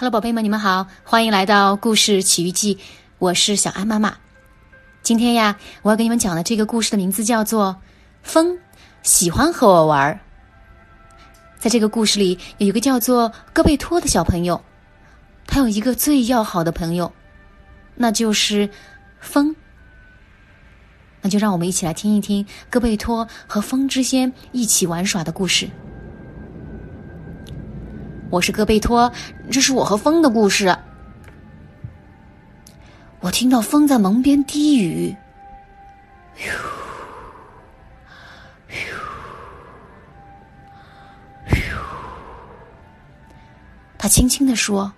Hello，宝贝们，你们好，欢迎来到故事奇遇记，我是小安妈妈。今天呀，我要给你们讲的这个故事的名字叫做《风喜欢和我玩》。在这个故事里，有一个叫做戈贝托的小朋友，他有一个最要好的朋友，那就是风。那就让我们一起来听一听戈贝托和风之间一起玩耍的故事。我是戈贝托，这是我和风的故事。我听到风在门边低语：“，”他轻轻地说：“，”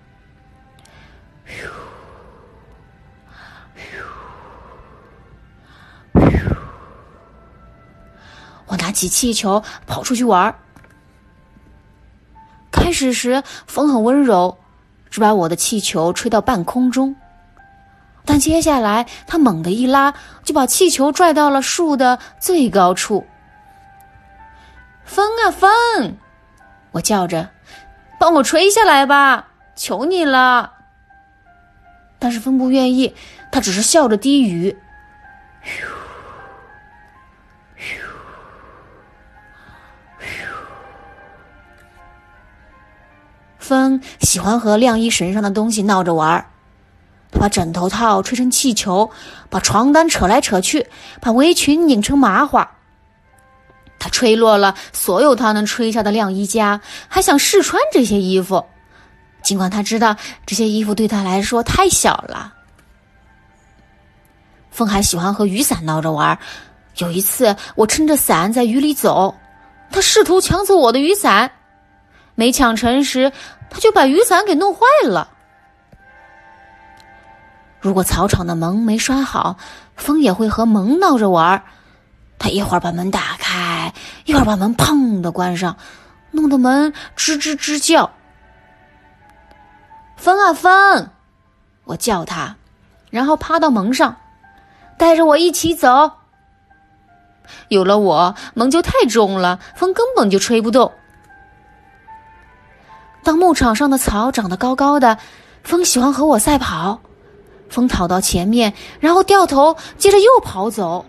我拿起气球跑出去玩儿。始时风很温柔，只把我的气球吹到半空中。但接下来他猛地一拉，就把气球拽到了树的最高处。风啊风！我叫着，帮我吹下来吧，求你了。但是风不愿意，他只是笑着低语。风喜欢和晾衣绳上的东西闹着玩儿，他把枕头套吹成气球，把床单扯来扯去，把围裙拧成麻花。他吹落了所有他能吹下的晾衣架，还想试穿这些衣服，尽管他知道这些衣服对他来说太小了。风还喜欢和雨伞闹着玩儿。有一次，我撑着伞在雨里走，他试图抢走我的雨伞。没抢成时，他就把雨伞给弄坏了。如果草场的门没拴好，风也会和门闹着玩儿。他一会儿把门打开，一会儿把门砰的关上，弄得门吱吱吱叫。风啊风，我叫他，然后趴到门上，带着我一起走。有了我，门就太重了，风根本就吹不动。当牧场上的草长得高高的，风喜欢和我赛跑。风跑到前面，然后掉头，接着又跑走。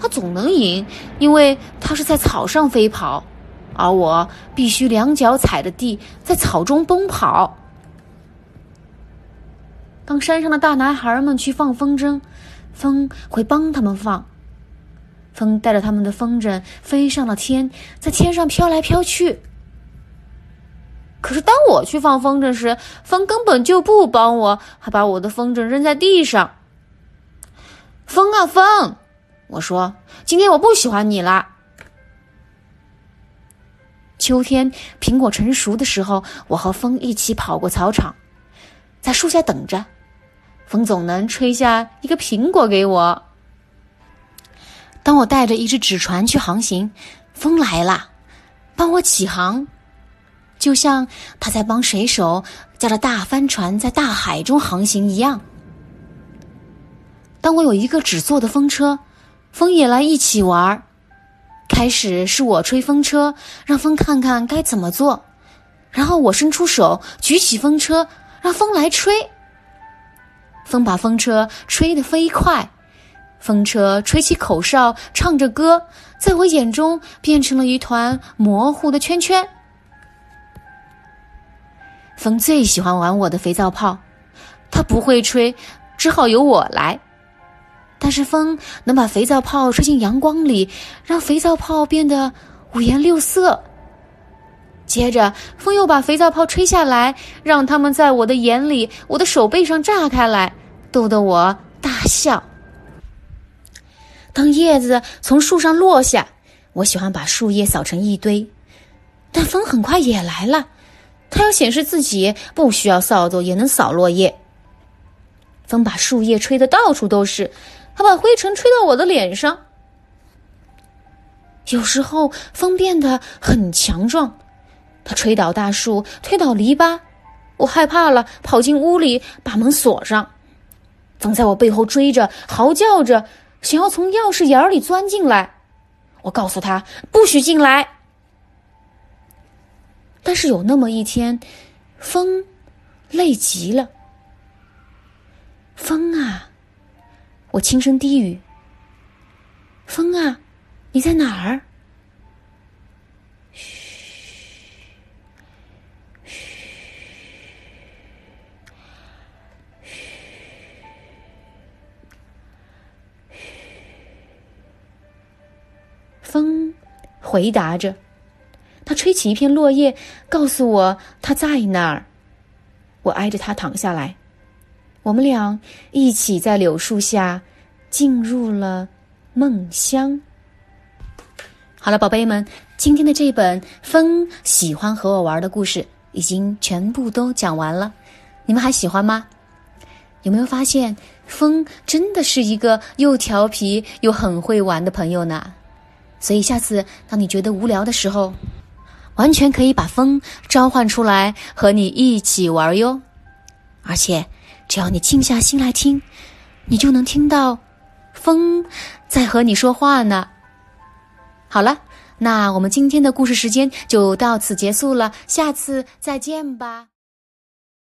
他总能赢，因为他是在草上飞跑，而我必须两脚踩着地，在草中奔跑。当山上的大男孩们去放风筝，风会帮他们放。风带着他们的风筝飞上了天，在天上飘来飘去。可是当我去放风筝时，风根本就不帮我，还把我的风筝扔在地上。风啊风，我说，今天我不喜欢你啦。秋天苹果成熟的时候，我和风一起跑过草场，在树下等着，风总能吹下一个苹果给我。当我带着一只纸船去航行，风来了，帮我起航。就像他在帮水手驾着大帆船在大海中航行一样。当我有一个纸做的风车，风也来一起玩儿。开始是我吹风车，让风看看该怎么做，然后我伸出手举起风车，让风来吹。风把风车吹得飞快，风车吹起口哨，唱着歌，在我眼中变成了一团模糊的圈圈。风最喜欢玩我的肥皂泡，它不会吹，只好由我来。但是风能把肥皂泡吹进阳光里，让肥皂泡变得五颜六色。接着，风又把肥皂泡吹下来，让它们在我的眼里、我的手背上炸开来，逗得我大笑。当叶子从树上落下，我喜欢把树叶扫成一堆，但风很快也来了。他要显示自己不需要扫帚也能扫落叶。风把树叶吹得到处都是，还把灰尘吹到我的脸上。有时候风变得很强壮，它吹倒大树，推倒篱笆。我害怕了，跑进屋里，把门锁上。风在我背后追着，嚎叫着，想要从钥匙眼里钻进来。我告诉他不许进来。但是有那么一天，风累极了。风啊，我轻声低语：“风啊，你在哪儿？”风回答着，他吹起一片落叶，告诉我他在那儿。我挨着他躺下来，我们俩一起在柳树下进入了梦乡。好了，宝贝们，今天的这本《风喜欢和我玩》的故事已经全部都讲完了，你们还喜欢吗？有没有发现，风真的是一个又调皮又很会玩的朋友呢？所以下次当你觉得无聊的时候，完全可以把风召唤出来和你一起玩哟。而且只要你静下心来听，你就能听到风在和你说话呢。好了，那我们今天的故事时间就到此结束了，下次再见吧。